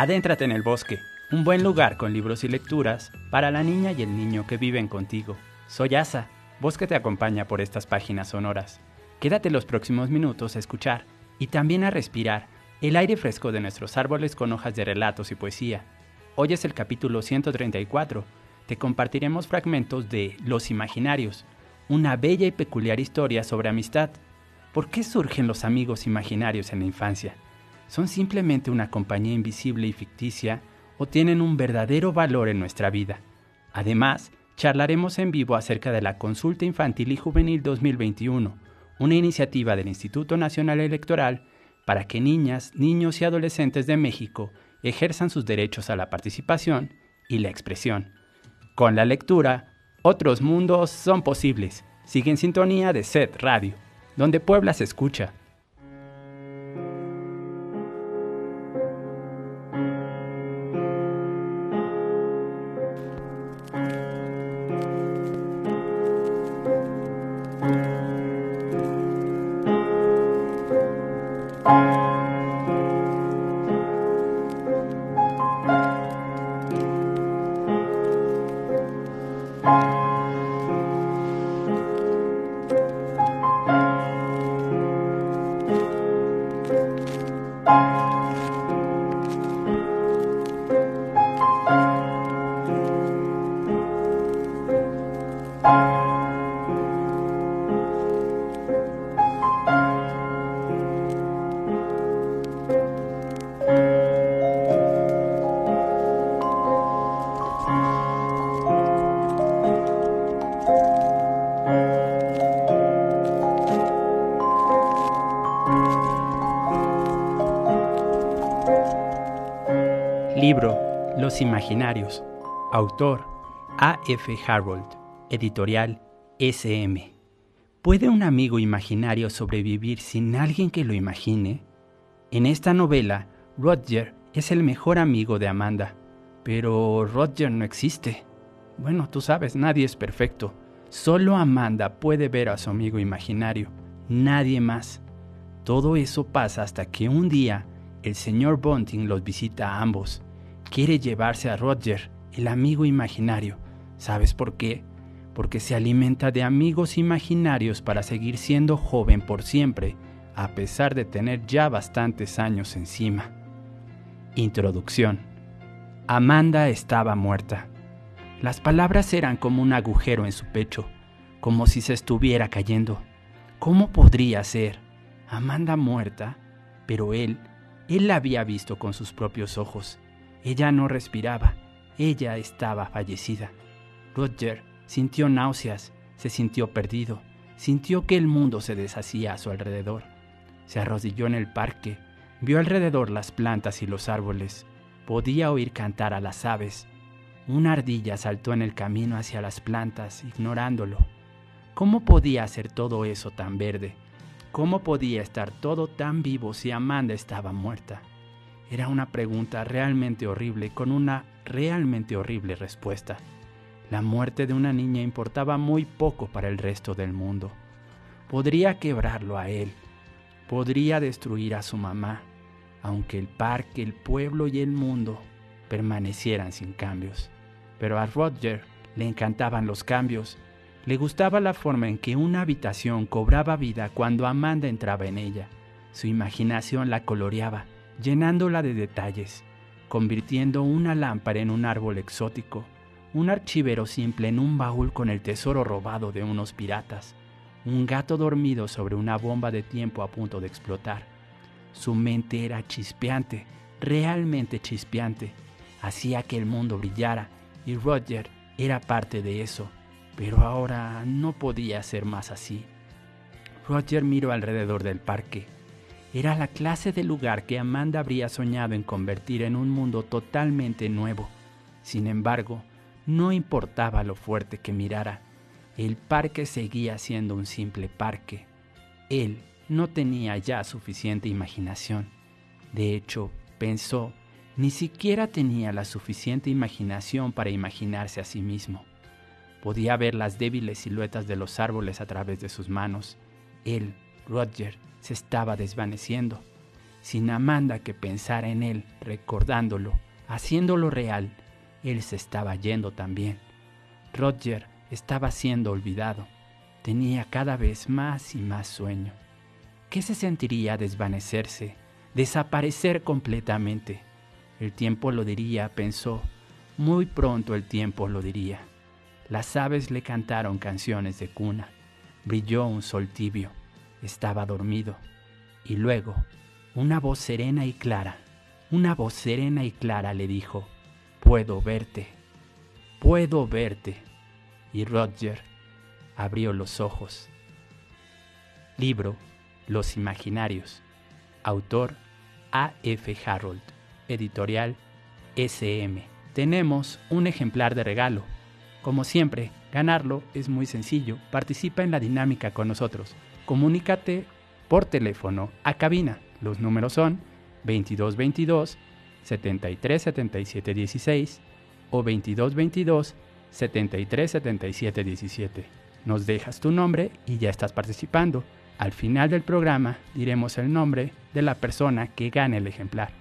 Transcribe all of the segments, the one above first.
Adéntrate en el bosque, un buen lugar con libros y lecturas para la niña y el niño que viven contigo. Soy Asa, Bosque te acompaña por estas páginas sonoras. Quédate los próximos minutos a escuchar y también a respirar el aire fresco de nuestros árboles con hojas de relatos y poesía. Hoy es el capítulo 134. Te compartiremos fragmentos de Los Imaginarios, una bella y peculiar historia sobre amistad. ¿Por qué surgen los amigos imaginarios en la infancia? Son simplemente una compañía invisible y ficticia o tienen un verdadero valor en nuestra vida. Además, charlaremos en vivo acerca de la Consulta Infantil y Juvenil 2021, una iniciativa del Instituto Nacional Electoral para que niñas, niños y adolescentes de México ejerzan sus derechos a la participación y la expresión. Con la lectura, otros mundos son posibles. Sigue en sintonía de SED Radio, donde Puebla se escucha. Imaginarios. Autor A. F. Harold. Editorial SM. ¿Puede un amigo imaginario sobrevivir sin alguien que lo imagine? En esta novela, Roger es el mejor amigo de Amanda, pero Roger no existe. Bueno, tú sabes, nadie es perfecto. Solo Amanda puede ver a su amigo imaginario, nadie más. Todo eso pasa hasta que un día el señor Bunting los visita a ambos quiere llevarse a Roger, el amigo imaginario. ¿Sabes por qué? Porque se alimenta de amigos imaginarios para seguir siendo joven por siempre, a pesar de tener ya bastantes años encima. Introducción. Amanda estaba muerta. Las palabras eran como un agujero en su pecho, como si se estuviera cayendo. ¿Cómo podría ser? Amanda muerta, pero él, él la había visto con sus propios ojos ella no respiraba, ella estaba fallecida. Roger sintió náuseas, se sintió perdido, sintió que el mundo se deshacía a su alrededor. Se arrodilló en el parque, vio alrededor las plantas y los árboles, podía oír cantar a las aves. Una ardilla saltó en el camino hacia las plantas, ignorándolo. ¿Cómo podía hacer todo eso tan verde? ¿Cómo podía estar todo tan vivo si Amanda estaba muerta? Era una pregunta realmente horrible con una realmente horrible respuesta. La muerte de una niña importaba muy poco para el resto del mundo. Podría quebrarlo a él, podría destruir a su mamá, aunque el parque, el pueblo y el mundo permanecieran sin cambios. Pero a Roger le encantaban los cambios. Le gustaba la forma en que una habitación cobraba vida cuando Amanda entraba en ella. Su imaginación la coloreaba llenándola de detalles, convirtiendo una lámpara en un árbol exótico, un archivero simple en un baúl con el tesoro robado de unos piratas, un gato dormido sobre una bomba de tiempo a punto de explotar. Su mente era chispeante, realmente chispeante, hacía que el mundo brillara y Roger era parte de eso, pero ahora no podía ser más así. Roger miró alrededor del parque, era la clase de lugar que Amanda habría soñado en convertir en un mundo totalmente nuevo. Sin embargo, no importaba lo fuerte que mirara, el parque seguía siendo un simple parque. Él no tenía ya suficiente imaginación. De hecho, pensó, ni siquiera tenía la suficiente imaginación para imaginarse a sí mismo. Podía ver las débiles siluetas de los árboles a través de sus manos. Él, Roger, se estaba desvaneciendo. Sin Amanda que pensara en él, recordándolo, haciéndolo real, él se estaba yendo también. Roger estaba siendo olvidado. Tenía cada vez más y más sueño. ¿Qué se sentiría desvanecerse, desaparecer completamente? El tiempo lo diría, pensó. Muy pronto el tiempo lo diría. Las aves le cantaron canciones de cuna. Brilló un sol tibio estaba dormido. Y luego, una voz serena y clara, una voz serena y clara le dijo, puedo verte, puedo verte. Y Roger abrió los ojos. Libro Los Imaginarios. Autor A. F. Harold. Editorial SM. Tenemos un ejemplar de regalo. Como siempre, ganarlo es muy sencillo. Participa en la dinámica con nosotros comunícate por teléfono a cabina. Los números son 2222 73 77 16 o 2222 73 77 17. Nos dejas tu nombre y ya estás participando. Al final del programa diremos el nombre de la persona que gane el ejemplar.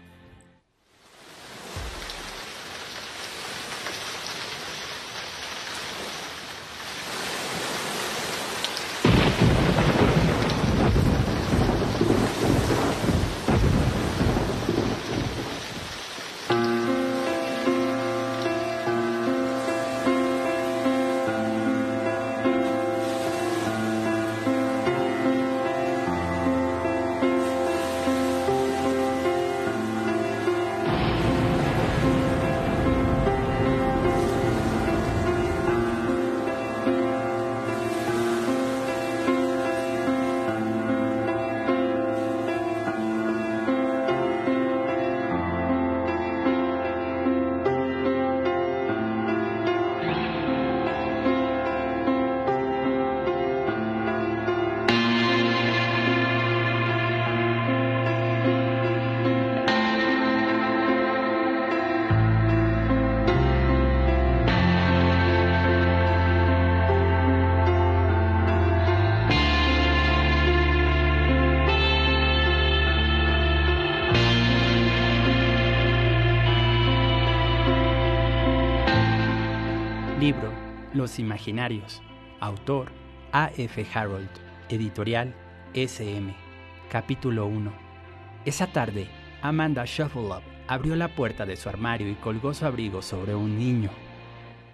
Los Imaginarios. Autor A. F. Harold. Editorial SM. Capítulo 1. Esa tarde, Amanda Shuffleup abrió la puerta de su armario y colgó su abrigo sobre un niño.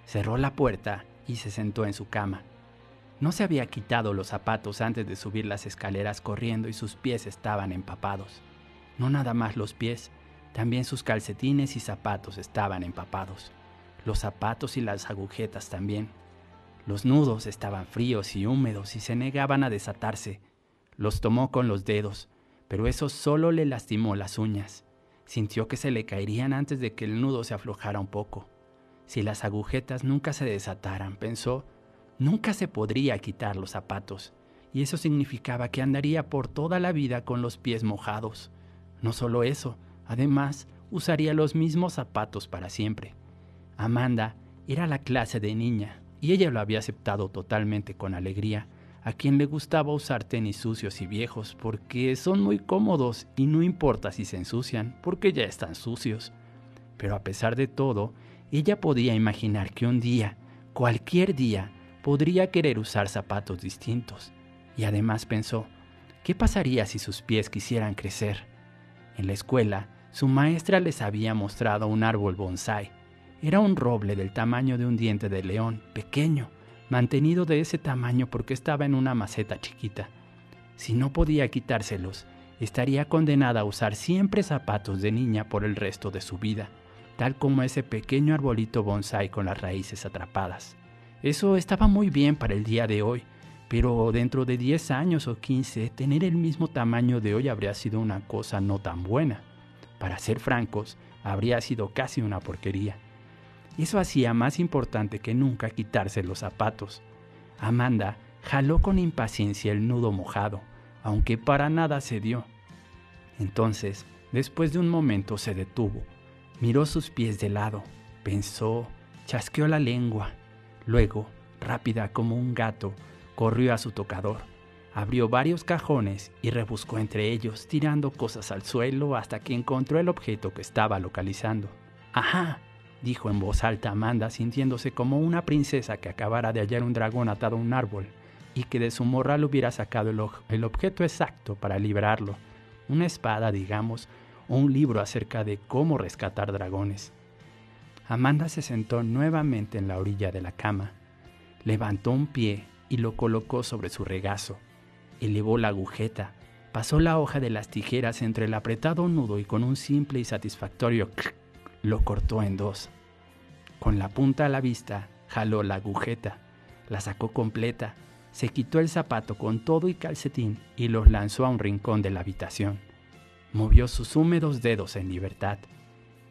Cerró la puerta y se sentó en su cama. No se había quitado los zapatos antes de subir las escaleras corriendo y sus pies estaban empapados. No nada más los pies, también sus calcetines y zapatos estaban empapados. Los zapatos y las agujetas también. Los nudos estaban fríos y húmedos y se negaban a desatarse. Los tomó con los dedos, pero eso solo le lastimó las uñas. Sintió que se le caerían antes de que el nudo se aflojara un poco. Si las agujetas nunca se desataran, pensó, nunca se podría quitar los zapatos, y eso significaba que andaría por toda la vida con los pies mojados. No solo eso, Además, usaría los mismos zapatos para siempre. Amanda era la clase de niña, y ella lo había aceptado totalmente con alegría, a quien le gustaba usar tenis sucios y viejos porque son muy cómodos y no importa si se ensucian porque ya están sucios. Pero a pesar de todo, ella podía imaginar que un día, cualquier día, podría querer usar zapatos distintos. Y además pensó, ¿qué pasaría si sus pies quisieran crecer? En la escuela, su maestra les había mostrado un árbol bonsai. Era un roble del tamaño de un diente de león, pequeño, mantenido de ese tamaño porque estaba en una maceta chiquita. Si no podía quitárselos, estaría condenada a usar siempre zapatos de niña por el resto de su vida, tal como ese pequeño arbolito bonsai con las raíces atrapadas. Eso estaba muy bien para el día de hoy, pero dentro de 10 años o 15, tener el mismo tamaño de hoy habría sido una cosa no tan buena para ser francos, habría sido casi una porquería. Eso hacía más importante que nunca quitarse los zapatos. Amanda jaló con impaciencia el nudo mojado, aunque para nada se dio. Entonces, después de un momento se detuvo, miró sus pies de lado, pensó, chasqueó la lengua. Luego, rápida como un gato, corrió a su tocador Abrió varios cajones y rebuscó entre ellos, tirando cosas al suelo hasta que encontró el objeto que estaba localizando. ¡Ajá! Dijo en voz alta Amanda, sintiéndose como una princesa que acabara de hallar un dragón atado a un árbol y que de su morral hubiera sacado el, objeto exacto para liberarlo. Una espada, digamos, o un libro acerca de cómo rescatar dragones. Amanda se sentó nuevamente en la orilla de la cama, levantó un pie y lo colocó sobre su regazo elevó la agujeta, pasó la hoja de las tijeras entre el apretado nudo y con un simple y satisfactorio lo cortó en dos. Con la punta a la vista, jaló la agujeta, la sacó completa, se quitó el zapato con todo y calcetín y los lanzó a un rincón de la habitación. Movió sus húmedos dedos en libertad.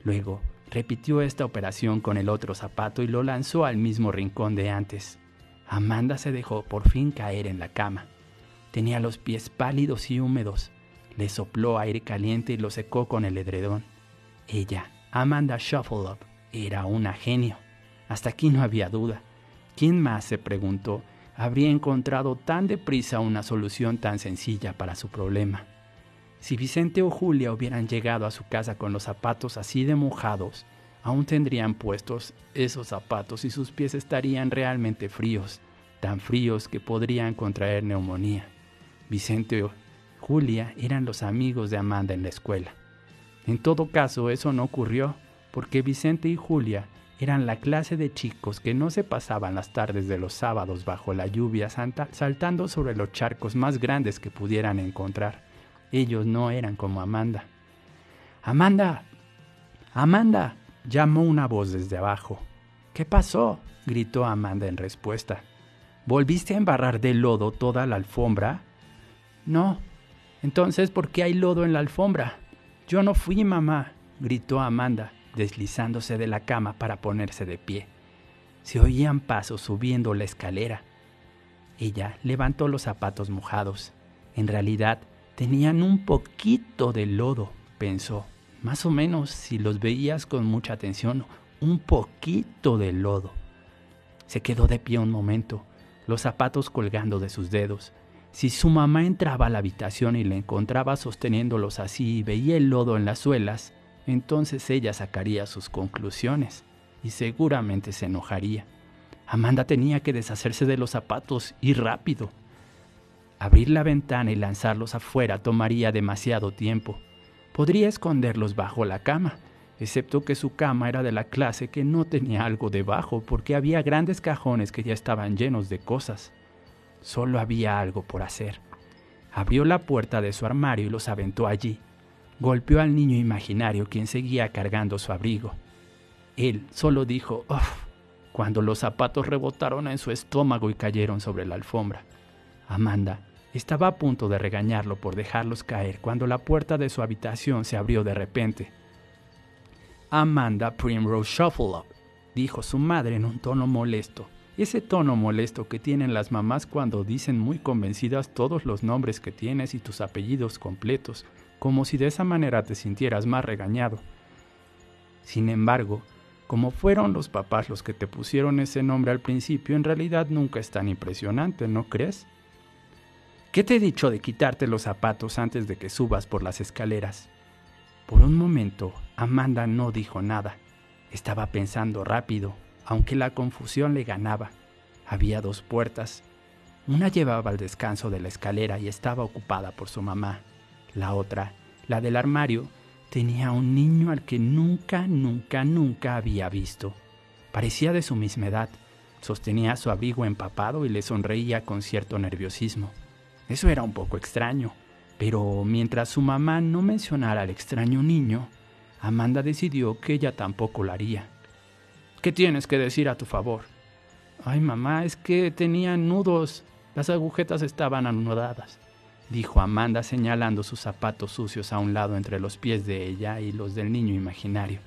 Luego, repitió esta operación con el otro zapato y lo lanzó al mismo rincón de antes. Amanda se dejó por fin caer en la cama. Tenía los pies pálidos y húmedos. Le sopló aire caliente y lo secó con el edredón. Ella, Amanda Shuffleup, era una genio. Hasta aquí no había duda. ¿Quién más, se preguntó, habría encontrado tan deprisa una solución tan sencilla para su problema? Si Vicente o Julia hubieran llegado a su casa con los zapatos así de mojados, aún tendrían puestos esos zapatos y sus pies estarían realmente fríos, tan fríos que podrían contraer neumonía. Vicente o Julia eran los amigos de Amanda en la escuela. En todo caso, eso no ocurrió porque Vicente y Julia eran la clase de chicos que no se pasaban las tardes de los sábados bajo la lluvia saltando sobre los charcos más grandes que pudieran encontrar. Ellos no eran como Amanda. Amanda. Amanda. llamó una voz desde abajo. ¿Qué pasó? gritó Amanda en respuesta. ¿Volviste a embarrar de lodo toda la alfombra? No. Entonces, ¿por qué hay lodo en la alfombra? Yo no fui, mamá, gritó Amanda, deslizándose de la cama para ponerse de pie. Se oían pasos subiendo la escalera. Ella levantó los zapatos mojados. En realidad, tenían un poquito de lodo, pensó. Más o menos, si los veías con mucha atención, un poquito de lodo. Se quedó de pie un momento, los zapatos colgando de sus dedos. Si su mamá entraba a la habitación y le encontraba sosteniéndolos así y veía el lodo en las suelas, entonces ella sacaría sus conclusiones y seguramente se enojaría. Amanda tenía que deshacerse de los zapatos y rápido. Abrir la ventana y lanzarlos afuera tomaría demasiado tiempo. Podría esconderlos bajo la cama, excepto que su cama era de la clase que no tenía algo debajo porque había grandes cajones que ya estaban llenos de cosas. Solo había algo por hacer. Abrió la puerta de su armario y los aventó allí. Golpeó al niño imaginario quien seguía cargando su abrigo. Él solo dijo, ¡Uf! cuando los zapatos rebotaron en su estómago y cayeron sobre la alfombra. Amanda estaba a punto de regañarlo por dejarlos caer cuando la puerta de su habitación se abrió de repente. Amanda Primrose Shuffle Up, dijo su madre en un tono molesto. Ese tono molesto que tienen las mamás cuando dicen muy convencidas todos los nombres que tienes y tus apellidos completos, como si de esa manera te sintieras más regañado. Sin embargo, como fueron los papás los que te pusieron ese nombre al principio, en realidad nunca es tan impresionante, ¿no crees? ¿Qué te he dicho de quitarte los zapatos antes de que subas por las escaleras? Por un momento, Amanda no dijo nada. Estaba pensando rápido, aunque la confusión le ganaba. Había dos puertas. Una llevaba al descanso de la escalera y estaba ocupada por su mamá. La otra, la del armario, tenía un niño al que nunca, nunca, nunca había visto. Parecía de su misma edad. Sostenía su abrigo empapado y le sonreía con cierto nerviosismo. Eso era un poco extraño, pero mientras su mamá no mencionara al extraño niño, Amanda decidió que ella tampoco lo haría. ¿Qué tienes que decir a tu favor? Ay, mamá, es que tenía nudos. Las agujetas estaban anudadas, dijo Amanda señalando sus zapatos sucios a un lado entre los pies de ella y los del niño imaginario.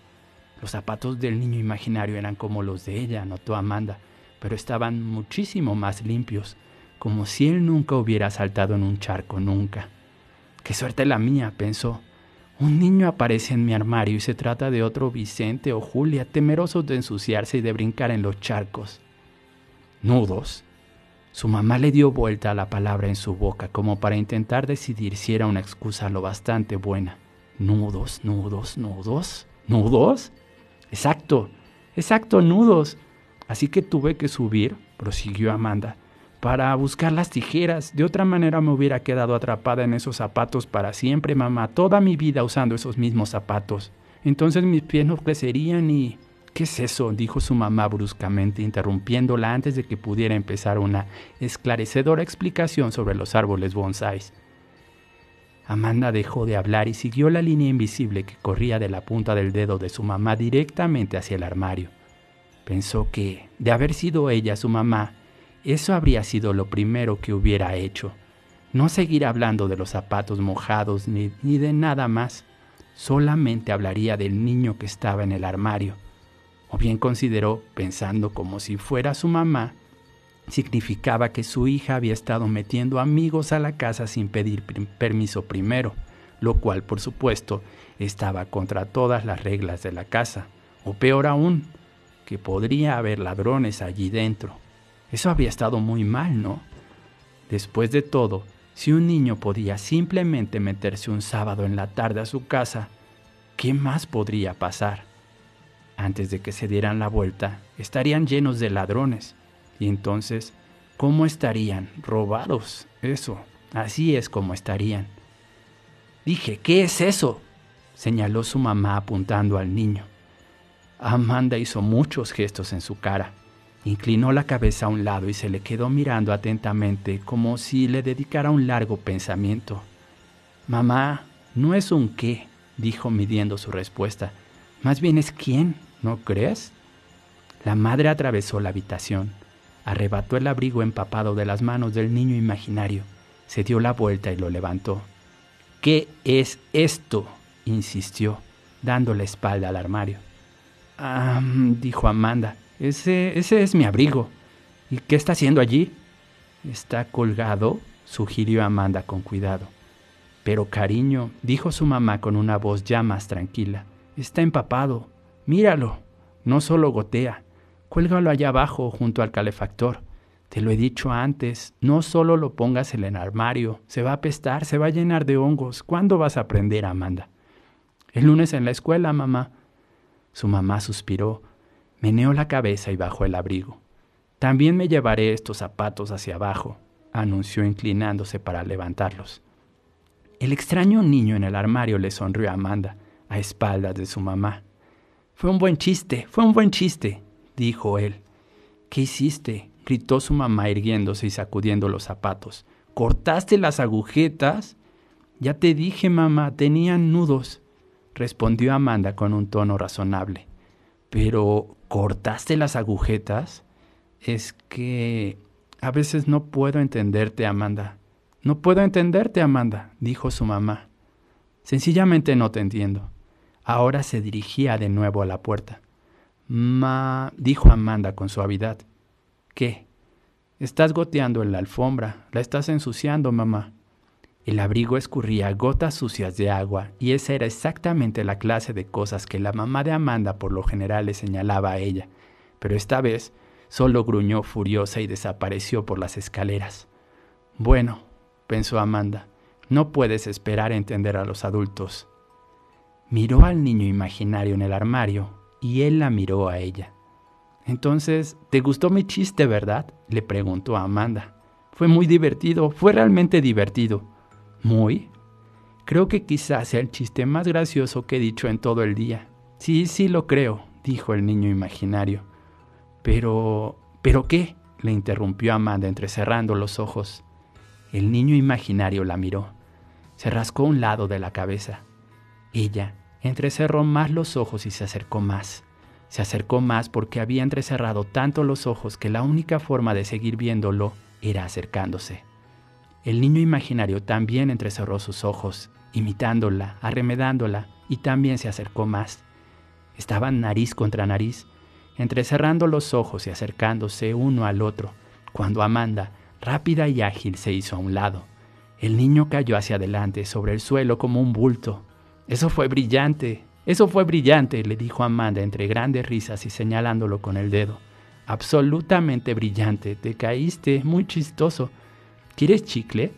Los zapatos del niño imaginario eran como los de ella, notó Amanda, pero estaban muchísimo más limpios, como si él nunca hubiera saltado en un charco nunca. Qué suerte la mía, pensó. Un niño aparece en mi armario y se trata de otro Vicente o Julia, temerosos de ensuciarse y de brincar en los charcos. Nudos. Su mamá le dio vuelta a la palabra en su boca como para intentar decidir si era una excusa lo bastante buena. Nudos, nudos, nudos. ¿Nudos? Exacto, exacto, nudos. Así que tuve que subir, prosiguió Amanda, para buscar las tijeras. De otra manera me hubiera quedado atrapada en esos zapatos para siempre, mamá, toda mi vida usando esos mismos zapatos. Entonces mis pies no crecerían y... ¿Qué es eso? dijo su mamá bruscamente, interrumpiéndola antes de que pudiera empezar una esclarecedora explicación sobre los árboles bonsáis. Amanda dejó de hablar y siguió la línea invisible que corría de la punta del dedo de su mamá directamente hacia el armario. Pensó que, de haber sido ella su mamá, eso habría sido lo primero que hubiera hecho. No seguir hablando de los zapatos mojados ni, ni, de nada más. Solamente hablaría del niño que estaba en el armario. O bien consideró, pensando como si fuera su mamá, significaba que su hija había estado metiendo amigos a la casa sin pedir permiso primero, lo cual, por supuesto, estaba contra todas las reglas de la casa. O peor aún, que podría haber ladrones allí dentro. Eso había estado muy mal, ¿no? Después de todo, si un niño podía simplemente meterse un sábado en la tarde a su casa, ¿qué más podría pasar? Antes de que se dieran la vuelta, estarían llenos de ladrones. Y entonces, ¿cómo estarían? Robados. Eso, así es como estarían. Dije, ¿qué es eso? señaló su mamá apuntando al niño. Amanda hizo muchos gestos en su cara. Inclinó la cabeza a un lado y se le quedó mirando atentamente como si le dedicara un largo pensamiento. Mamá, no es un qué, dijo midiendo su respuesta. Más bien es quién, ¿no crees? La madre atravesó la habitación, arrebató el abrigo empapado de las manos del niño imaginario, se dio la vuelta y lo levantó. ¿Qué es esto? insistió, dando la espalda al armario. Ah, dijo Amanda, ese, ese es mi abrigo. ¿Y qué está haciendo allí? Está colgado, sugirió Amanda con cuidado. Pero cariño, dijo su mamá con una voz ya más tranquila, está empapado. Míralo. No solo gotea. Cuélgalo allá abajo, junto al calefactor. Te lo he dicho antes, no solo lo pongas en el armario, se va a apestar, se va a llenar de hongos. ¿Cuándo vas a aprender, Amanda? El lunes en la escuela, mamá. Su mamá suspiró, meneó la cabeza y bajó el abrigo. También me llevaré estos zapatos hacia abajo, anunció inclinándose para levantarlos. El extraño niño en el armario le sonrió a Amanda, a espaldas de su mamá. Fue un buen chiste, fue un buen chiste, dijo él. ¿Qué hiciste? gritó su mamá irguiéndose y sacudiendo los zapatos. ¿Cortaste las agujetas? Ya te dije, mamá, tenían nudos, respondió Amanda con un tono razonable. Pero, ¿cortaste las agujetas? Es que a veces no puedo entenderte, Amanda. No puedo entenderte, Amanda, dijo su mamá. Sencillamente no te entiendo. Ahora se dirigía de nuevo a la puerta. Ma, dijo Amanda con suavidad. ¿Qué? Estás goteando en la alfombra, la estás ensuciando, mamá. El abrigo escurría gotas sucias de agua y esa era exactamente la clase de cosas que la mamá de Amanda por lo general le señalaba a ella, pero esta vez Solo gruñó furiosa y desapareció por las escaleras. Bueno, pensó Amanda, no puedes esperar a entender a los adultos. Miró al niño imaginario en el armario y él la miró a ella. Entonces, ¿te gustó mi chiste, verdad? le preguntó a Amanda. Fue muy divertido, fue realmente divertido. ¿Muy? Creo que quizás sea el chiste más gracioso que he dicho en todo el día. Sí, sí lo creo, dijo el niño imaginario. Pero... ¿Pero qué? le interrumpió Amanda entrecerrando los ojos. El niño imaginario la miró. Se rascó un lado de la cabeza. Ella entrecerró más los ojos y se acercó más. Se acercó más porque había entrecerrado tanto los ojos que la única forma de seguir viéndolo era acercándose. El niño imaginario también entrecerró sus ojos, imitándola, arremedándola, y también se acercó más. Estaban nariz contra nariz, entrecerrando los ojos y acercándose uno al otro, cuando Amanda, rápida y ágil, se hizo a un lado. El niño cayó hacia adelante sobre el suelo como un bulto. Eso fue brillante, eso fue brillante, le dijo Amanda entre grandes risas y señalándolo con el dedo. Absolutamente brillante, te caíste, muy chistoso. ¿Quieres chicle?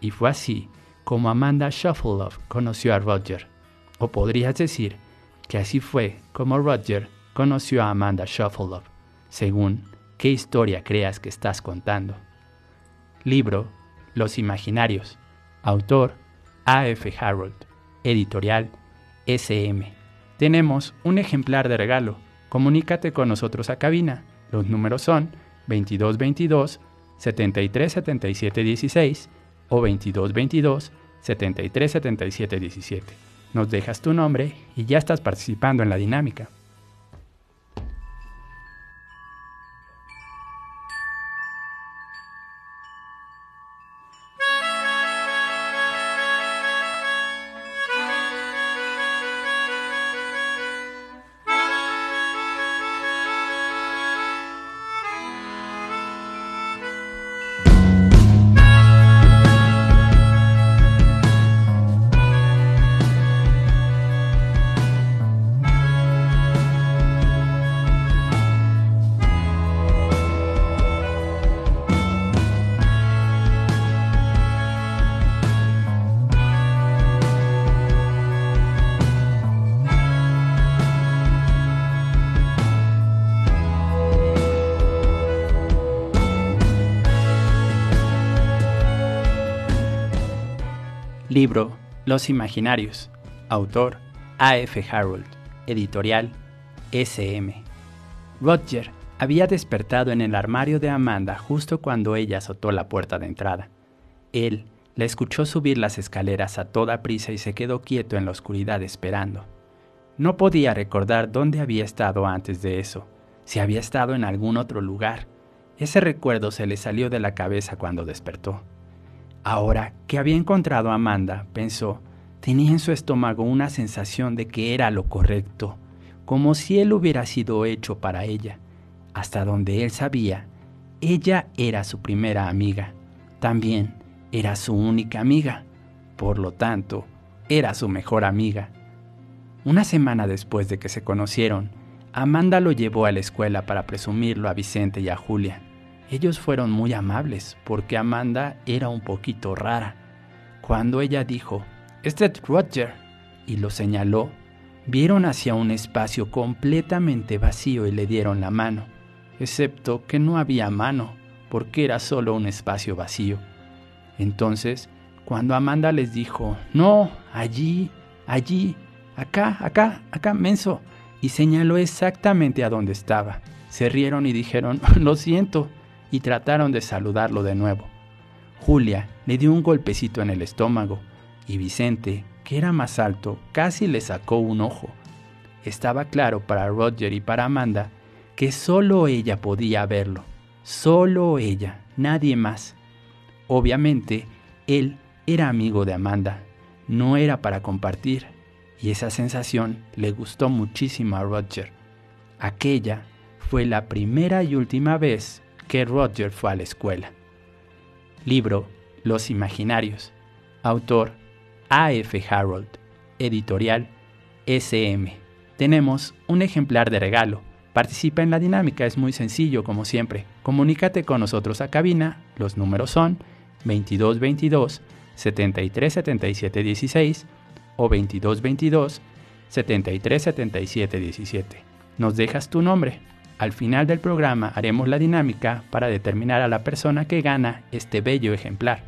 Y fue así como Amanda Shuffleoff conoció a Roger. O podrías decir que así fue como Roger conoció a Amanda Shuffleoff, según qué historia creas que estás contando. Libro Los Imaginarios. Autor A.F. Harold. Editorial SM. Tenemos un ejemplar de regalo. Comunícate con nosotros a cabina. Los números son 2222 737716 o 2222 737717. Nos dejas tu nombre y ya estás participando en la dinámica. Los Imaginarios. Autor A.F. Harold. Editorial SM. Roger había despertado en el armario de Amanda justo cuando ella azotó la puerta de entrada. Él la escuchó subir las escaleras a toda prisa y se quedó quieto en la oscuridad esperando. No podía recordar dónde había estado antes de eso, si había estado en algún otro lugar. Ese recuerdo se le salió de la cabeza cuando despertó. Ahora que había encontrado a Amanda, pensó, tenía en su estómago una sensación de que era lo correcto, como si él hubiera sido hecho para ella. Hasta donde él sabía, ella era su primera amiga. También era su única amiga. Por lo tanto, era su mejor amiga. Una semana después de que se conocieron, Amanda lo llevó a la escuela para presumirlo a Vicente y a Julia. Ellos fueron muy amables porque Amanda era un poquito rara. Cuando ella dijo, este es Roger, y lo señaló, vieron hacia un espacio completamente vacío y le dieron la mano. excepto que no había mano, porque era solo un espacio vacío. Entonces, cuando Amanda les dijo, no, allí, allí, acá, acá, acá, menso, y señaló exactamente a donde estaba, se rieron y dijeron, lo siento, y trataron de saludarlo de nuevo. Julia le dio un golpecito en el estómago, y Vicente, que era más alto, casi le sacó un ojo. Estaba claro para Roger y para Amanda que solo ella podía verlo, solo ella, nadie más. Obviamente, él era amigo de Amanda, no era para compartir, y esa sensación le gustó muchísimo a Roger. Aquella fue la primera y última vez que Roger fue a la escuela. Libro Los Imaginarios. Autor A.F. Harold. Editorial SM. Tenemos un ejemplar de regalo. Participa en la dinámica, es muy sencillo como siempre. Comunícate con nosotros a cabina, los números son 2222 7377 16 o 2222 7377 17. Nos dejas tu nombre. Al final del programa haremos la dinámica para determinar a la persona que gana este bello ejemplar.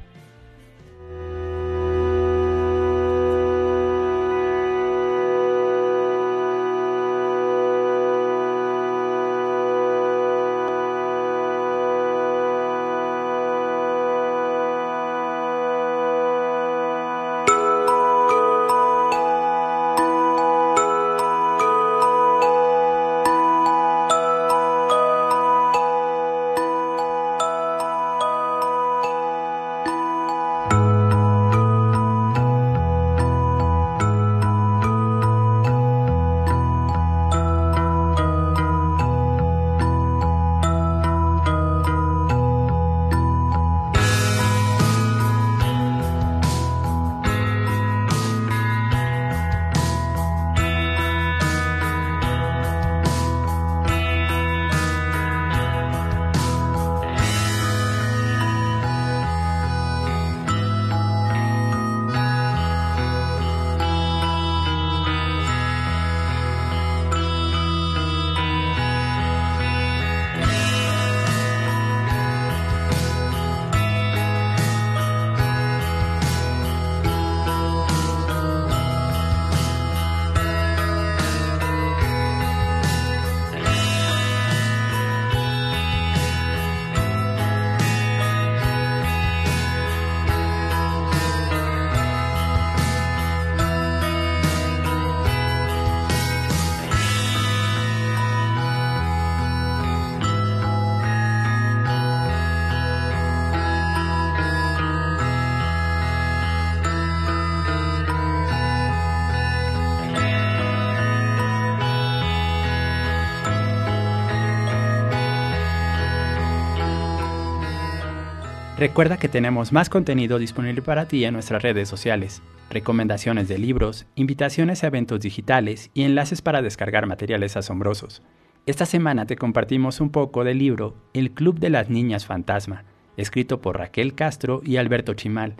Recuerda que tenemos más contenido disponible para ti en nuestras redes sociales, recomendaciones de libros, invitaciones a eventos digitales y enlaces para descargar materiales asombrosos. Esta semana te compartimos un poco del libro El Club de las Niñas Fantasma, escrito por Raquel Castro y Alberto Chimal.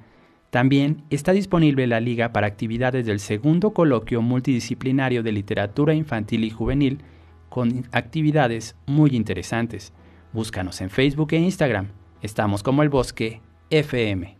También está disponible la liga para actividades del segundo coloquio multidisciplinario de literatura infantil y juvenil con actividades muy interesantes. Búscanos en Facebook e Instagram Estamos como el bosque FM.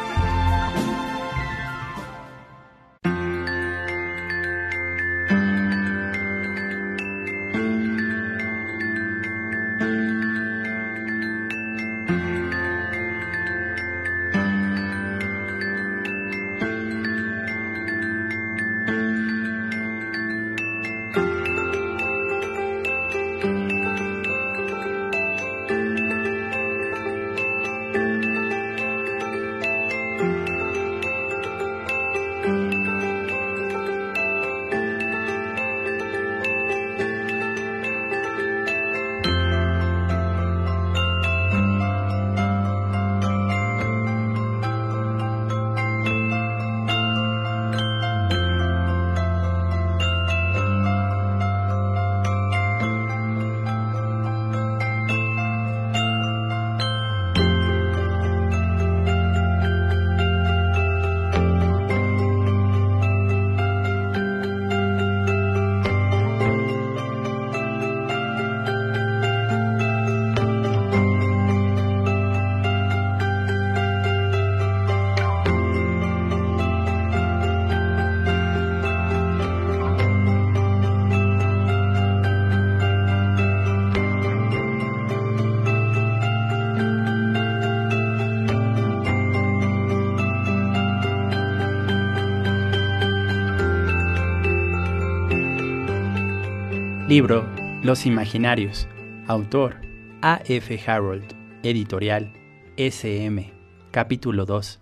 Libro Los Imaginarios. Autor A. F. Harold. Editorial SM. Capítulo 2.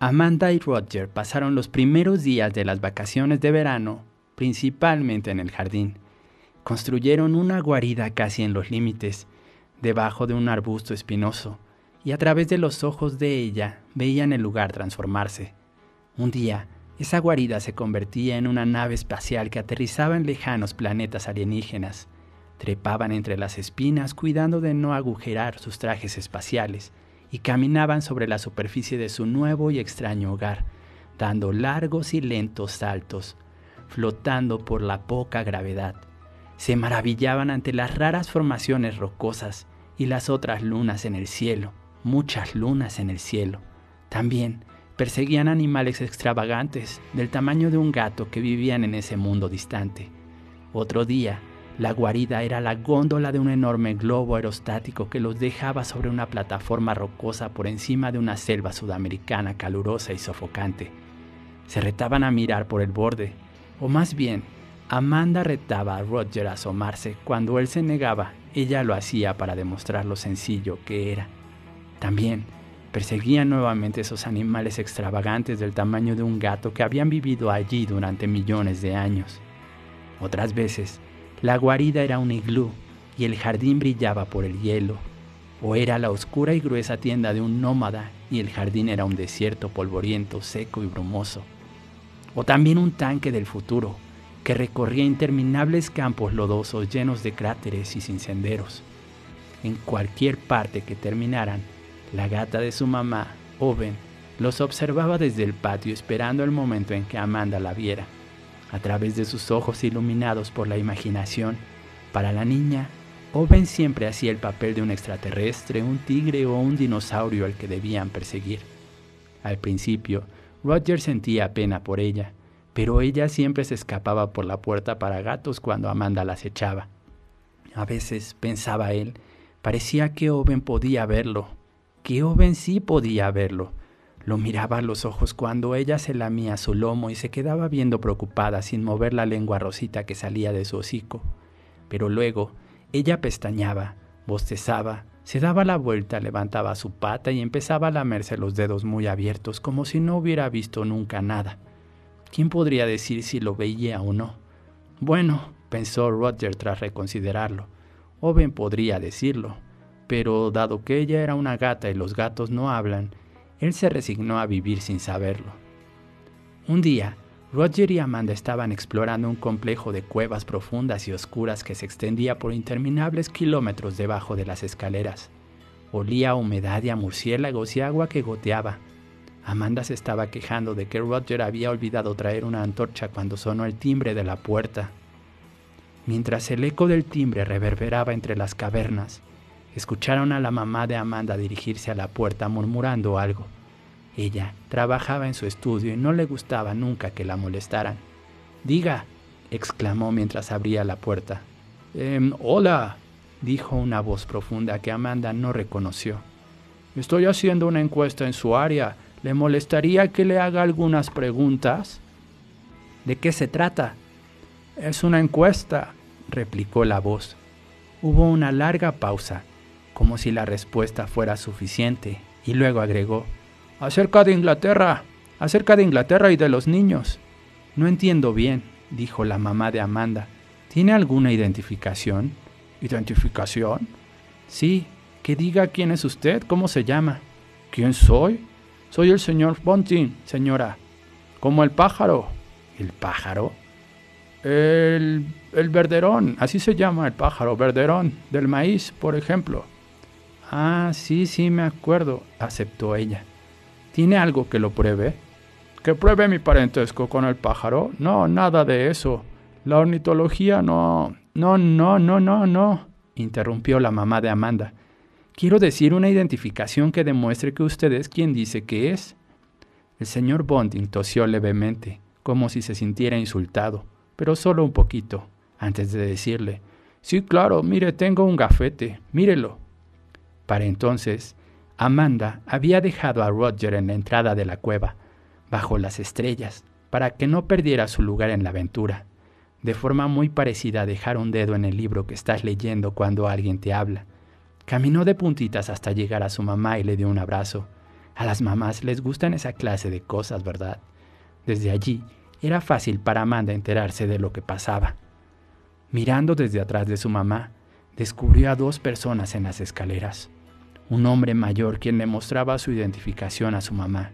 Amanda y Roger pasaron los primeros días de las vacaciones de verano, principalmente en el jardín. Construyeron una guarida casi en los límites, debajo de un arbusto espinoso, y a través de los ojos de ella veían el lugar transformarse. Un día, esa guarida se convertía en una nave espacial que aterrizaba en lejanos planetas alienígenas. Trepaban entre las espinas cuidando de no agujerar sus trajes espaciales y caminaban sobre la superficie de su nuevo y extraño hogar, dando largos y lentos saltos, flotando por la poca gravedad. Se maravillaban ante las raras formaciones rocosas y las otras lunas en el cielo, muchas lunas en el cielo. También perseguían animales extravagantes del tamaño de un gato que vivían en ese mundo distante. Otro día, la guarida era la góndola de un enorme globo aerostático que los dejaba sobre una plataforma rocosa por encima de una selva sudamericana calurosa y sofocante. Se retaban a mirar por el borde, o más bien, Amanda retaba a Roger a asomarse. Cuando él se negaba, ella lo hacía para demostrar lo sencillo que era. También, Perseguían nuevamente esos animales extravagantes del tamaño de un gato que habían vivido allí durante millones de años. Otras veces, la guarida era un iglú y el jardín brillaba por el hielo, o era la oscura y gruesa tienda de un nómada y el jardín era un desierto polvoriento, seco y brumoso. O también un tanque del futuro, que recorría interminables campos lodosos llenos de cráteres y sin senderos. En cualquier parte que terminaran, la gata de su mamá, Oven, los observaba desde el patio esperando el momento en que Amanda la viera. A través de sus ojos iluminados por la imaginación, para la niña, Oven siempre hacía el papel de un extraterrestre, un tigre o un dinosaurio al que debían perseguir. Al principio, Roger sentía pena por ella, pero ella siempre se escapaba por la puerta para gatos cuando Amanda las echaba. A veces, pensaba él, parecía que Oven podía verlo, que Oven sí podía verlo. Lo miraba a los ojos cuando ella se lamía su lomo y se quedaba viendo preocupada sin mover la lengua rosita que salía de su hocico. Pero luego ella pestañaba, bostezaba, se daba la vuelta, levantaba su pata y empezaba a lamerse los dedos muy abiertos como si no hubiera visto nunca nada. ¿Quién podría decir si lo veía o no? Bueno, pensó Roger tras reconsiderarlo. Owen podría decirlo pero dado que ella era una gata y los gatos no hablan, él se resignó a vivir sin saberlo. Un día, Roger y Amanda estaban explorando un complejo de cuevas profundas y oscuras que se extendía por interminables kilómetros debajo de las escaleras. Olía a humedad y a murciélagos y agua que goteaba. Amanda se estaba quejando de que Roger había olvidado traer una antorcha cuando sonó el timbre de la puerta. Mientras el eco del timbre reverberaba entre las cavernas, escucharon a la mamá de Amanda dirigirse a la puerta murmurando algo. Ella trabajaba en su estudio y no le gustaba nunca que la molestaran. Diga, exclamó mientras abría la puerta. Em, hola, dijo una voz profunda que Amanda no reconoció. Estoy haciendo una encuesta en su área. ¿Le molestaría que le haga algunas preguntas? ¿De qué se trata? Es una encuesta, replicó la voz. Hubo una larga pausa, como si la respuesta fuera suficiente, y luego agregó, Acerca de Inglaterra, acerca de Inglaterra y de los niños. No entiendo bien, dijo la mamá de Amanda. ¿Tiene alguna identificación? ¿Identificación? Sí, que diga quién es usted, cómo se llama. ¿Quién soy? Soy el señor Bunting, señora. Como el pájaro. ¿El pájaro? El, el verderón, así se llama el pájaro, verderón, del maíz, por ejemplo. Ah, sí, sí, me acuerdo, aceptó ella. ¿Tiene algo que lo pruebe? ¿Que pruebe mi parentesco con el pájaro? No, nada de eso. La ornitología no... No, no, no, no, no, interrumpió la mamá de Amanda. Quiero decir una identificación que demuestre que usted es quien dice que es. El señor Bonding tosió levemente, como si se sintiera insultado, pero solo un poquito, antes de decirle, Sí, claro, mire, tengo un gafete, mírelo. Para entonces, Amanda había dejado a Roger en la entrada de la cueva, bajo las estrellas, para que no perdiera su lugar en la aventura, de forma muy parecida a dejar un dedo en el libro que estás leyendo cuando alguien te habla. Caminó de puntitas hasta llegar a su mamá y le dio un abrazo. A las mamás les gustan esa clase de cosas, ¿verdad? Desde allí era fácil para Amanda enterarse de lo que pasaba. Mirando desde atrás de su mamá, descubrió a dos personas en las escaleras. Un hombre mayor quien le mostraba su identificación a su mamá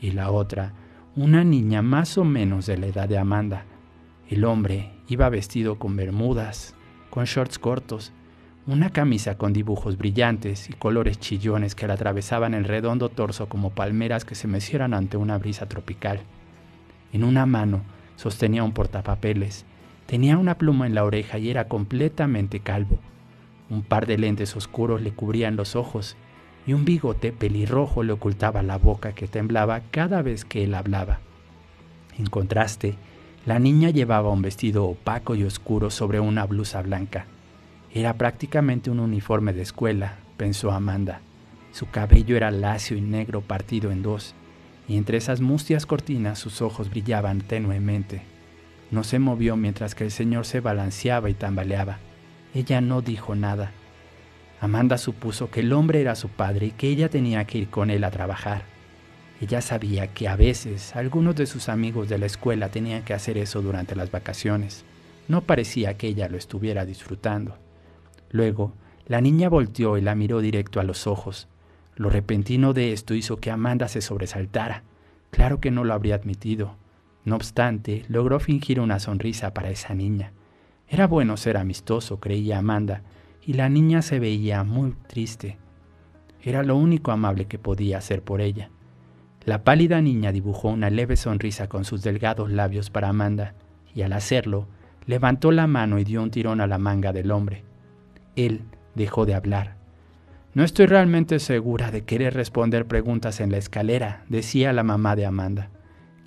y la otra, una niña más o menos de la edad de Amanda. El hombre iba vestido con bermudas, con shorts cortos, una camisa con dibujos brillantes y colores chillones que le atravesaban el redondo torso como palmeras que se mecieran ante una brisa tropical. En una mano sostenía un portapapeles, tenía una pluma en la oreja y era completamente calvo. Un par de lentes oscuros le cubrían los ojos y un bigote pelirrojo le ocultaba la boca que temblaba cada vez que él hablaba. En contraste, la niña llevaba un vestido opaco y oscuro sobre una blusa blanca. Era prácticamente un uniforme de escuela, pensó Amanda. Su cabello era lacio y negro partido en dos, y entre esas mustias cortinas sus ojos brillaban tenuemente. No se movió mientras que el señor se balanceaba y tambaleaba. Ella no dijo nada. Amanda supuso que el hombre era su padre y que ella tenía que ir con él a trabajar. Ella sabía que a veces algunos de sus amigos de la escuela tenían que hacer eso durante las vacaciones. No parecía que ella lo estuviera disfrutando. Luego, la niña volteó y la miró directo a los ojos. Lo repentino de esto hizo que Amanda se sobresaltara. Claro que no lo habría admitido. No obstante, logró fingir una sonrisa para esa niña. Era bueno ser amistoso, creía Amanda, y la niña se veía muy triste. Era lo único amable que podía hacer por ella. La pálida niña dibujó una leve sonrisa con sus delgados labios para Amanda, y al hacerlo, levantó la mano y dio un tirón a la manga del hombre. Él dejó de hablar. No estoy realmente segura de querer responder preguntas en la escalera, decía la mamá de Amanda.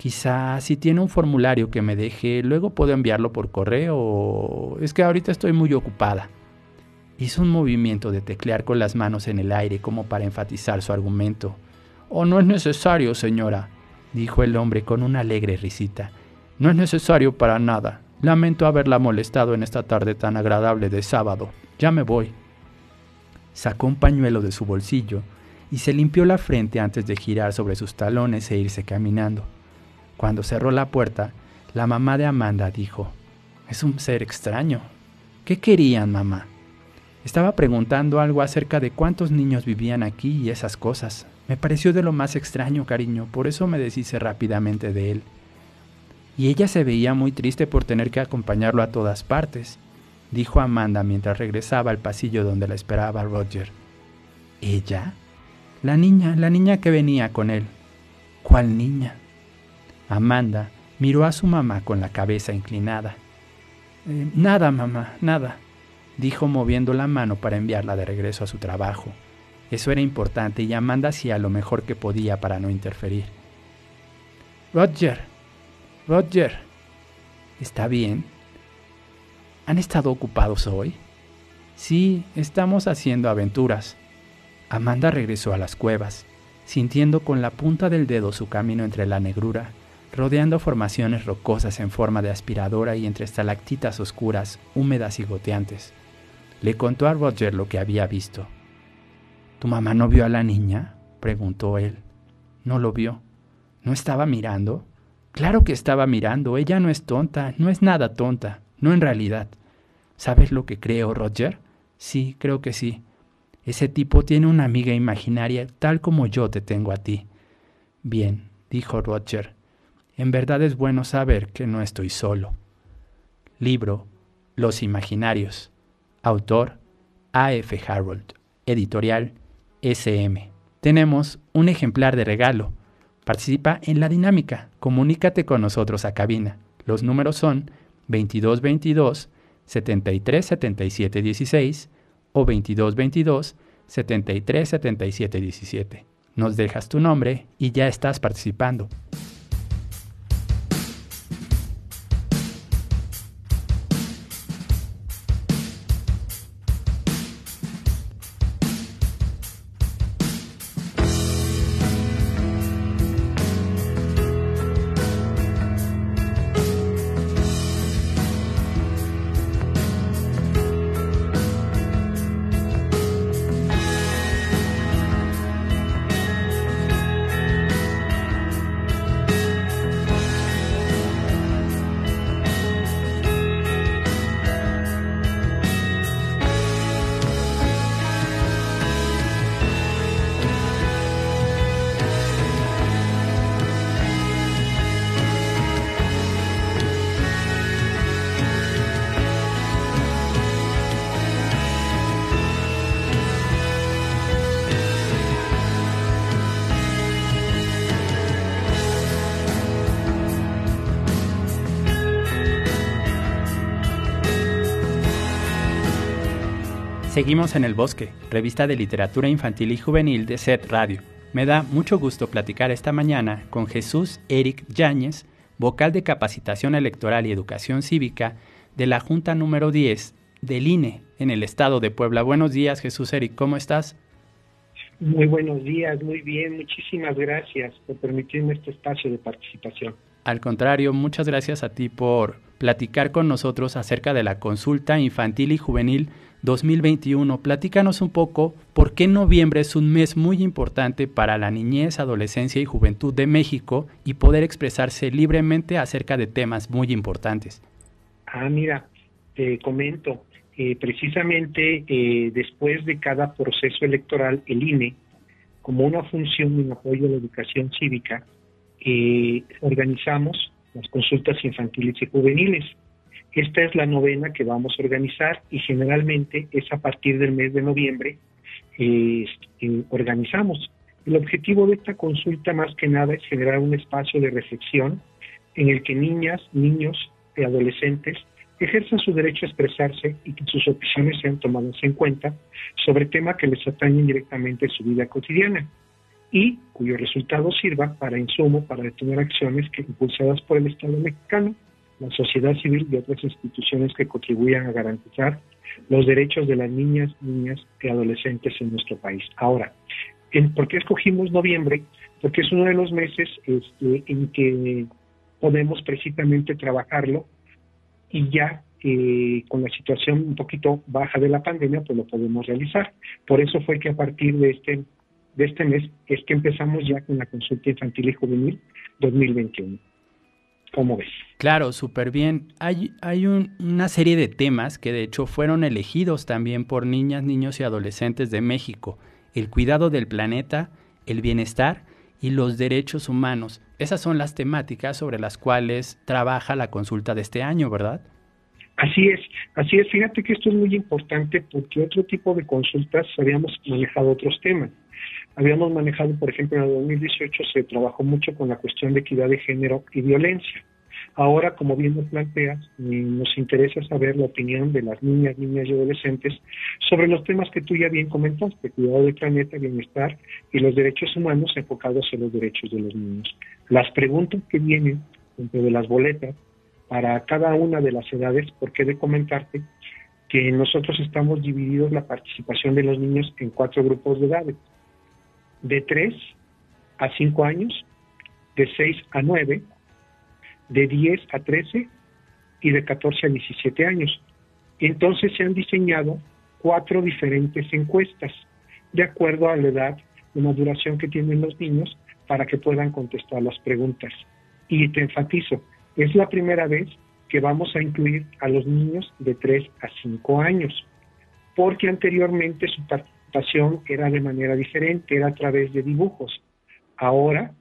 Quizá si tiene un formulario que me deje, luego puedo enviarlo por correo. Es que ahorita estoy muy ocupada. Hizo un movimiento de teclear con las manos en el aire como para enfatizar su argumento. Oh, no es necesario, señora, dijo el hombre con una alegre risita. No es necesario para nada. Lamento haberla molestado en esta tarde tan agradable de sábado. Ya me voy. Sacó un pañuelo de su bolsillo y se limpió la frente antes de girar sobre sus talones e irse caminando. Cuando cerró la puerta, la mamá de Amanda dijo, Es un ser extraño. ¿Qué querían, mamá? Estaba preguntando algo acerca de cuántos niños vivían aquí y esas cosas. Me pareció de lo más extraño, cariño, por eso me deshice rápidamente de él. Y ella se veía muy triste por tener que acompañarlo a todas partes, dijo Amanda mientras regresaba al pasillo donde la esperaba Roger. ¿Ella? La niña, la niña que venía con él. ¿Cuál niña? Amanda miró a su mamá con la cabeza inclinada. Eh, nada, mamá, nada, dijo moviendo la mano para enviarla de regreso a su trabajo. Eso era importante y Amanda hacía lo mejor que podía para no interferir. Roger, Roger, ¿está bien? ¿Han estado ocupados hoy? Sí, estamos haciendo aventuras. Amanda regresó a las cuevas, sintiendo con la punta del dedo su camino entre la negrura rodeando formaciones rocosas en forma de aspiradora y entre estalactitas oscuras, húmedas y goteantes. Le contó a Roger lo que había visto. ¿Tu mamá no vio a la niña? preguntó él. No lo vio. ¿No estaba mirando? Claro que estaba mirando. Ella no es tonta, no es nada tonta, no en realidad. ¿Sabes lo que creo, Roger? Sí, creo que sí. Ese tipo tiene una amiga imaginaria tal como yo te tengo a ti. Bien, dijo Roger. En verdad es bueno saber que no estoy solo. Libro Los Imaginarios. Autor A.F. Harold. Editorial SM. Tenemos un ejemplar de regalo. Participa en la dinámica. Comunícate con nosotros a cabina. Los números son 2222 737716 16 o 2222 737717 17. Nos dejas tu nombre y ya estás participando. Seguimos en El Bosque, revista de literatura infantil y juvenil de SET Radio. Me da mucho gusto platicar esta mañana con Jesús Eric Yáñez, vocal de capacitación electoral y educación cívica de la Junta número 10 del INE en el estado de Puebla. Buenos días, Jesús Eric, ¿cómo estás? Muy buenos días, muy bien, muchísimas gracias por permitirme este espacio de participación. Al contrario, muchas gracias a ti por platicar con nosotros acerca de la consulta infantil y juvenil 2021. Platícanos un poco por qué noviembre es un mes muy importante para la niñez, adolescencia y juventud de México y poder expresarse libremente acerca de temas muy importantes. Ah, mira, te comento, eh, precisamente eh, después de cada proceso electoral, el INE, como una función en apoyo a la educación cívica, eh, organizamos las consultas infantiles y juveniles. Esta es la novena que vamos a organizar y generalmente es a partir del mes de noviembre eh, organizamos. El objetivo de esta consulta más que nada es generar un espacio de reflexión en el que niñas, niños y adolescentes ejerzan su derecho a expresarse y que sus opiniones sean tomadas en cuenta sobre temas que les atañen directamente en su vida cotidiana y cuyo resultado sirva para insumo para detener acciones que impulsadas por el Estado mexicano, la sociedad civil y otras instituciones que contribuyan a garantizar los derechos de las niñas, niñas y adolescentes en nuestro país. Ahora, ¿por qué escogimos noviembre? Porque es uno de los meses este, en que podemos precisamente trabajarlo y ya eh, con la situación un poquito baja de la pandemia, pues lo podemos realizar. Por eso fue que a partir de este de este mes es que empezamos ya con la consulta infantil y juvenil 2021. ¿Cómo ves? Claro, súper bien. Hay, hay una serie de temas que de hecho fueron elegidos también por niñas, niños y adolescentes de México. El cuidado del planeta, el bienestar y los derechos humanos. Esas son las temáticas sobre las cuales trabaja la consulta de este año, ¿verdad? Así es, así es. Fíjate que esto es muy importante porque otro tipo de consultas habíamos manejado otros temas. Habíamos manejado, por ejemplo, en el 2018 se trabajó mucho con la cuestión de equidad de género y violencia. Ahora, como bien nos planteas, nos interesa saber la opinión de las niñas, niñas y adolescentes sobre los temas que tú ya bien comentaste, cuidado del planeta, bienestar y los derechos humanos enfocados en los derechos de los niños. Las preguntas que vienen dentro de las boletas para cada una de las edades, porque he de comentarte que nosotros estamos divididos la participación de los niños en cuatro grupos de edades, de 3 a 5 años, de 6 a 9, de 10 a 13 y de 14 a 17 años. Entonces se han diseñado cuatro diferentes encuestas de acuerdo a la edad y la duración que tienen los niños para que puedan contestar las preguntas. Y te enfatizo, es la primera vez que vamos a incluir a los niños de 3 a 5 años, porque anteriormente su participación era de manera diferente, era a través de dibujos. Ahora,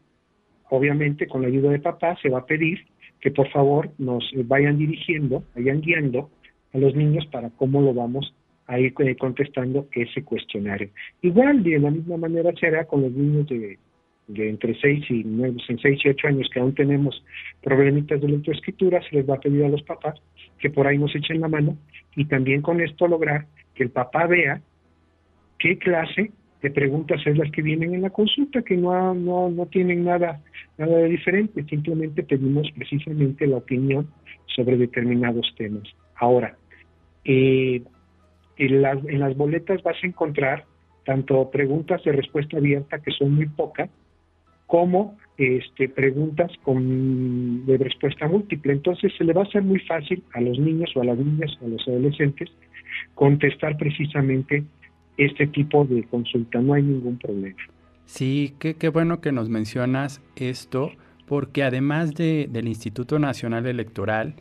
obviamente, con la ayuda de papá, se va a pedir que por favor nos vayan dirigiendo, vayan guiando a los niños para cómo lo vamos a ir eh, contestando ese cuestionario. Igual, de la misma manera se hará con los niños de entre 6 y 9, en 6 y 8 años que aún tenemos problemitas de lectoescritura, se les va a pedir a los papás que por ahí nos echen la mano y también con esto lograr que el papá vea qué clase de preguntas es las que vienen en la consulta, que no, no, no tienen nada, nada de diferente, simplemente pedimos precisamente la opinión sobre determinados temas. Ahora, eh, en, las, en las boletas vas a encontrar tanto preguntas de respuesta abierta, que son muy pocas, como este, preguntas con, de respuesta múltiple. Entonces se le va a hacer muy fácil a los niños o a las niñas o a los adolescentes contestar precisamente este tipo de consulta. No hay ningún problema. Sí, qué, qué bueno que nos mencionas esto, porque además de, del Instituto Nacional Electoral,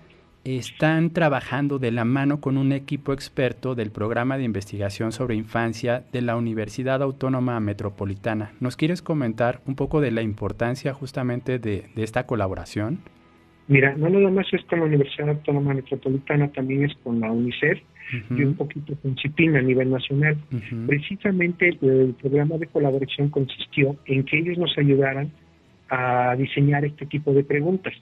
están trabajando de la mano con un equipo experto del programa de investigación sobre infancia de la Universidad Autónoma Metropolitana. ¿Nos quieres comentar un poco de la importancia justamente de, esta colaboración? Mira, no nada más es con la Universidad Autónoma Metropolitana, también es con la UNICEF y un poquito con CIPIN a nivel nacional. Precisamente el, programa de colaboración consistió en que ellos nos ayudaran a diseñar este tipo de preguntas.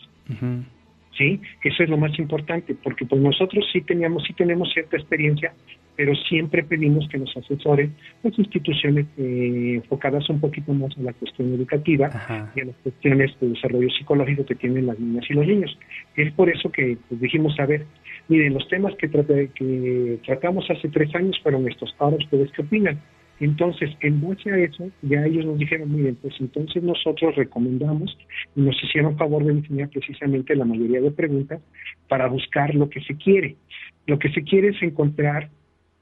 ¿sí? Eso es lo más importante, porque pues nosotros sí teníamos, sí tenemos cierta experiencia, pero siempre pedimos que nos asesoren las instituciones eh, enfocadas un poquito más a la cuestión educativa y a las cuestiones de desarrollo psicológico que tienen las niñas y los niños. Es por eso que pues, dijimos, a ver, miren, los temas que, que tratamos hace tres años fueron estos, ahora ustedes qué opinan. Entonces, en base a eso, ya ellos nos dijeron, miren, pues entonces nosotros recomendamos y nos hicieron favor de diseñar precisamente la mayoría de preguntas para buscar lo que se quiere. Lo que se quiere es encontrar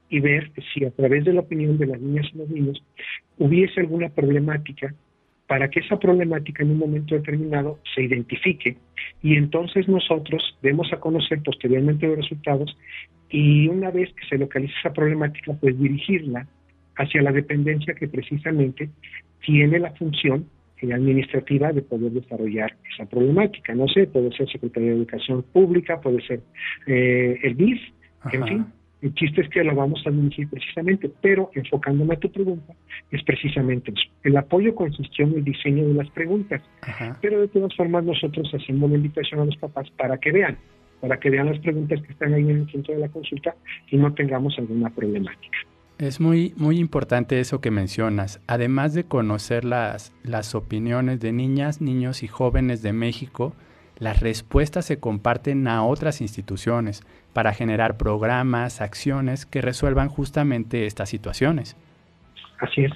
y ver si a través de la opinión de las niñas y los niños hubiese alguna problemática para que esa problemática en un momento determinado se identifique y entonces nosotros demos a conocer posteriormente los resultados y una vez que se localice esa problemática, pues dirigirla hacia la dependencia que precisamente tiene la función administrativa de poder desarrollar esa problemática. No sé, puede ser Secretaría de Educación Pública, puede ser eh, el BIF, en fin. El chiste es que lo vamos a dirigir precisamente, pero enfocándome a tu pregunta, es precisamente eso. El apoyo consistió en el diseño de las preguntas, pero de todas formas nosotros hacemos la invitación a los papás para que vean, para que vean las preguntas que están ahí en el centro de la consulta y no tengamos alguna problemática. Es muy, muy importante eso que mencionas. Además de conocer las, las opiniones de niñas, niños y jóvenes de México, las respuestas se comparten a otras instituciones para generar programas, acciones que resuelvan justamente estas situaciones. Así es.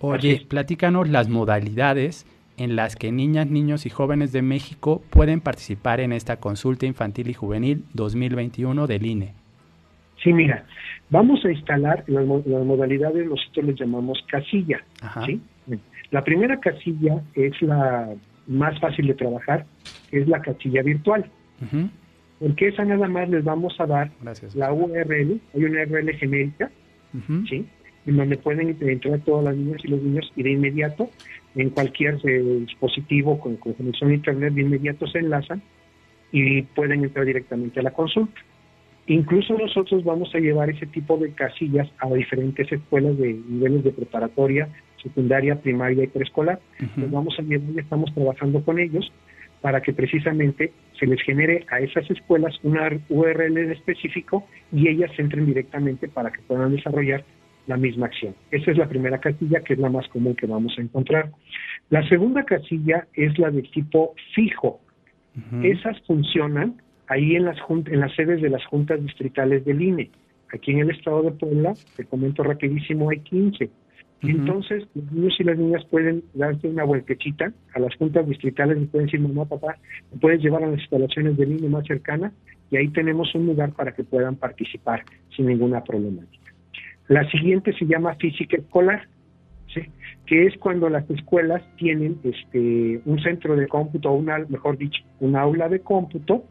Oye, platícanos las modalidades en las que niñas, niños y jóvenes de México pueden participar en esta consulta infantil y juvenil 2021 del INE. Sí, mira, vamos a instalar las, modalidades, nosotros les llamamos casilla. ¿sí? La primera casilla es la más fácil de trabajar, es la casilla virtual. Porque esa nada más les vamos a dar la URL, hay una URL genérica, ¿sí? en donde pueden entrar todas las niñas y los niños y de inmediato en cualquier eh, dispositivo con, con conexión a internet de inmediato se enlazan y pueden entrar directamente a la consulta. Incluso nosotros vamos a llevar ese tipo de casillas a diferentes escuelas de niveles de preparatoria, secundaria, primaria y preescolar. Los vamos a llevar y estamos trabajando con ellos para que precisamente se les genere a esas escuelas una URL en específico y ellas entren directamente para que puedan desarrollar la misma acción. Esa es la primera casilla, que es la más común que vamos a encontrar. La segunda casilla es la de tipo fijo. Esas funcionan ahí en las, en las sedes de las juntas distritales del INE. Aquí en el estado de Puebla, te comento rapidísimo, hay 15. Entonces, los niños y las niñas pueden darse una vueltecita a las juntas distritales y pueden decir, mamá, papá, me puedes llevar a las instalaciones del INE más cercana y ahí tenemos un lugar para que puedan participar sin ninguna problemática. La siguiente se llama física escolar, ¿sí? que es cuando las escuelas tienen este, un centro de cómputo, una, mejor dicho, un aula de cómputo,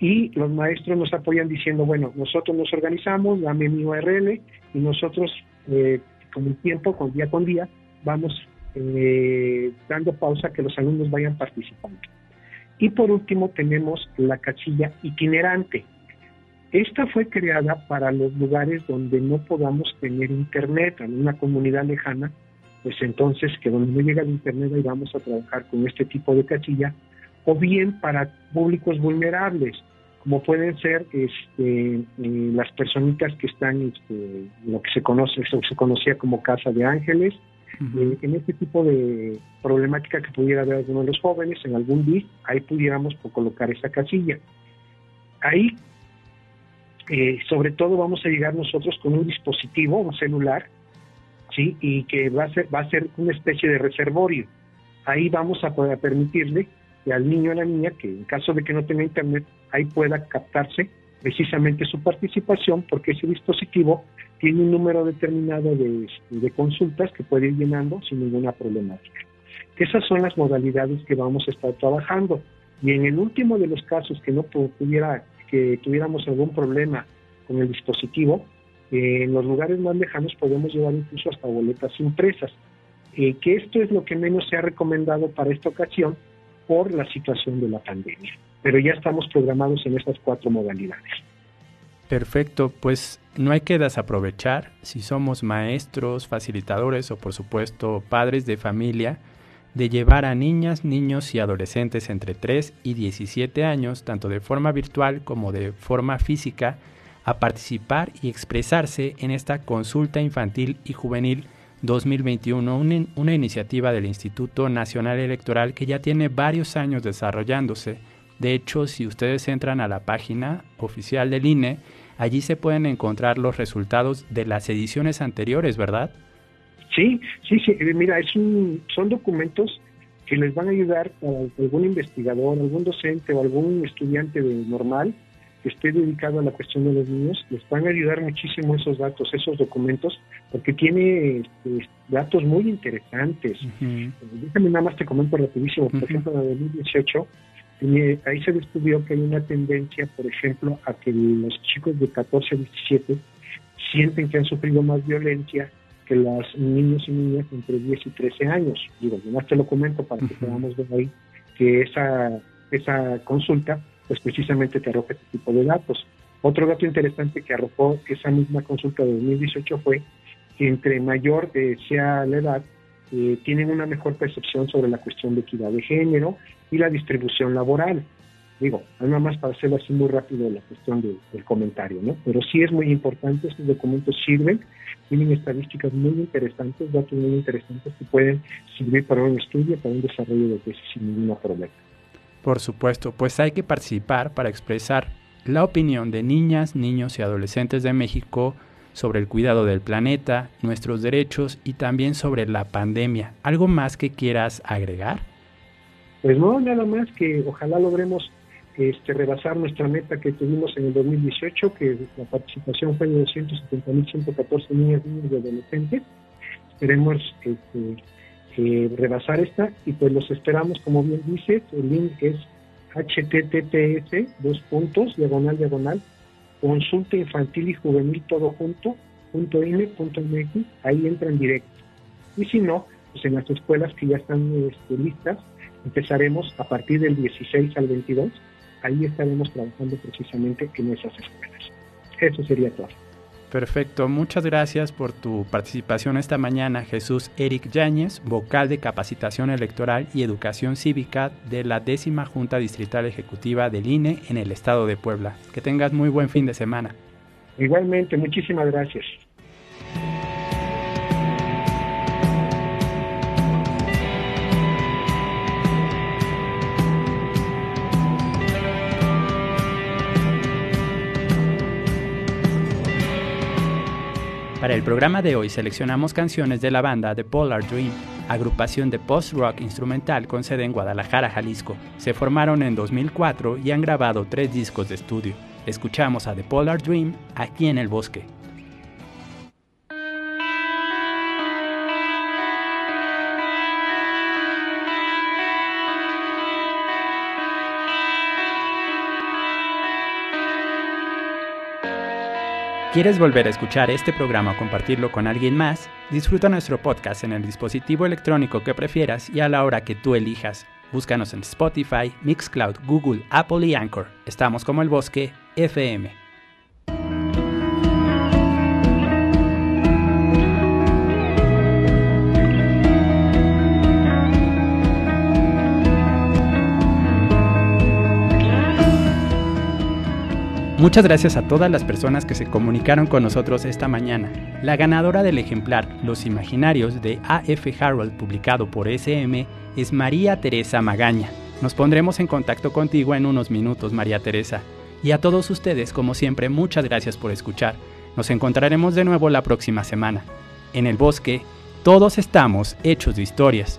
y los maestros nos apoyan diciendo, bueno, nosotros nos organizamos, dame mi URL, y nosotros eh, con el tiempo, con día con día, vamos eh, dando pausa que los alumnos vayan participando. Y por último tenemos la casilla itinerante. Esta fue creada para los lugares donde no podamos tener internet, en una comunidad lejana, pues entonces que donde no llega el internet ahí vamos a trabajar con este tipo de casilla, o bien para públicos vulnerables, como pueden ser este, eh, las personitas que están este, lo que se conoce se conocía como casa de ángeles. Eh, en este tipo de problemática que pudiera haber alguno de los jóvenes en algún día ahí pudiéramos colocar esa casilla. Ahí eh, sobre todo vamos a llegar nosotros con un dispositivo un celular sí y que va a ser va a ser una especie de reservorio. Ahí vamos a poder permitirle al niño o a la niña que en caso de que no tenga internet ahí pueda captarse precisamente su participación porque ese dispositivo tiene un número determinado de, consultas que puede ir llenando sin ninguna problemática. Esas son las modalidades que vamos a estar trabajando. Y en el último de los casos que no pudiera, que tuviéramos algún problema con el dispositivo, eh, en los lugares más lejanos podemos llevar incluso hasta boletas impresas. Eh, que esto es lo que menos se ha recomendado para esta ocasión por la situación de la pandemia pero ya estamos programados en estas cuatro modalidades. Perfecto, pues no hay que desaprovechar si somos maestros, facilitadores o por supuesto padres de familia de llevar a niñas, niños y adolescentes entre 3 y 17 años, tanto de forma virtual como de forma física, a participar y expresarse en esta consulta infantil y juvenil 2021, una, iniciativa del Instituto Nacional Electoral que ya tiene varios años desarrollándose de hecho, si ustedes entran a la página oficial del INE, allí se pueden encontrar los resultados de las ediciones anteriores, ¿verdad? Sí, sí, sí. Eh, mira, es un, son documentos que les van a ayudar a algún investigador, algún docente o algún estudiante de normal que esté dedicado a la cuestión de los niños, les van a ayudar muchísimo esos datos, esos documentos, porque tiene este, datos muy interesantes. Déjame nada más te comento rapidísimo, por ejemplo, en 2018 ahí se descubrió que hay una tendencia, por ejemplo, a que los chicos de 14 a 17 sienten que han sufrido más violencia que los niños y niñas entre 10 y 13 años. Digo, más te lo comento para que podamos ver ahí que esa, esa consulta, pues precisamente te arroja este tipo de datos. Otro dato interesante que arrojó esa misma consulta de 2018 fue que entre mayor eh, sea la edad, eh, tienen una mejor percepción sobre la cuestión de equidad de género y la distribución laboral. Digo, nada más para hacerlo así muy rápido la cuestión del comentario, ¿no? Pero sí es muy importante, estos documentos sirven, tienen estadísticas muy interesantes, datos muy interesantes que pueden servir para un estudio, para un desarrollo de tesis sin ningún problema. Por supuesto, pues hay que participar para expresar la opinión de niñas, niños y adolescentes de México sobre el cuidado del planeta, nuestros derechos y también sobre la pandemia. ¿Algo más que quieras agregar? Pues no, nada más que ojalá logremos este, rebasar nuestra meta que tuvimos en el 2018, que la participación fue de 270.114 niñas, niños y adolescentes. Esperemos este, eh, rebasar esta y pues los esperamos, como bien dices, el link es https dos puntos diagonal diagonal consulta infantil y juvenil todo junto punto punto mx, ahí entra en directo. Y si no, pues en las escuelas que ya están este, listas, empezaremos a partir del 16 al 22, ahí estaremos trabajando precisamente en esas escuelas. Eso sería todo. Perfecto, muchas gracias por tu participación esta mañana, Jesús Eric Yáñez, vocal de capacitación electoral y educación cívica de la décima Junta Distrital Ejecutiva del INE en el estado de Puebla. Que tengas muy buen fin de semana. Igualmente, muchísimas gracias. Para el programa de hoy seleccionamos canciones de la banda The Polar Dream, agrupación de post-rock instrumental con sede en Guadalajara, Jalisco. Se formaron en 2004 y han grabado tres discos de estudio. Escuchamos a The Polar Dream aquí en el bosque. ¿Quieres volver a escuchar este programa o compartirlo con alguien más? Disfruta nuestro podcast en el dispositivo electrónico que prefieras y a la hora que tú elijas. Búscanos en Spotify, Mixcloud, Google, Apple y Anchor. Estamos como el bosque FM. Muchas gracias a todas las personas que se comunicaron con nosotros esta mañana. La ganadora del ejemplar Los Imaginarios de A.F. Harold publicado por SM es María Teresa Magaña. Nos pondremos en contacto contigo en unos minutos, María Teresa. Y a todos ustedes, como siempre, muchas gracias por escuchar. Nos encontraremos de nuevo la próxima semana. En el bosque, todos estamos hechos de historias.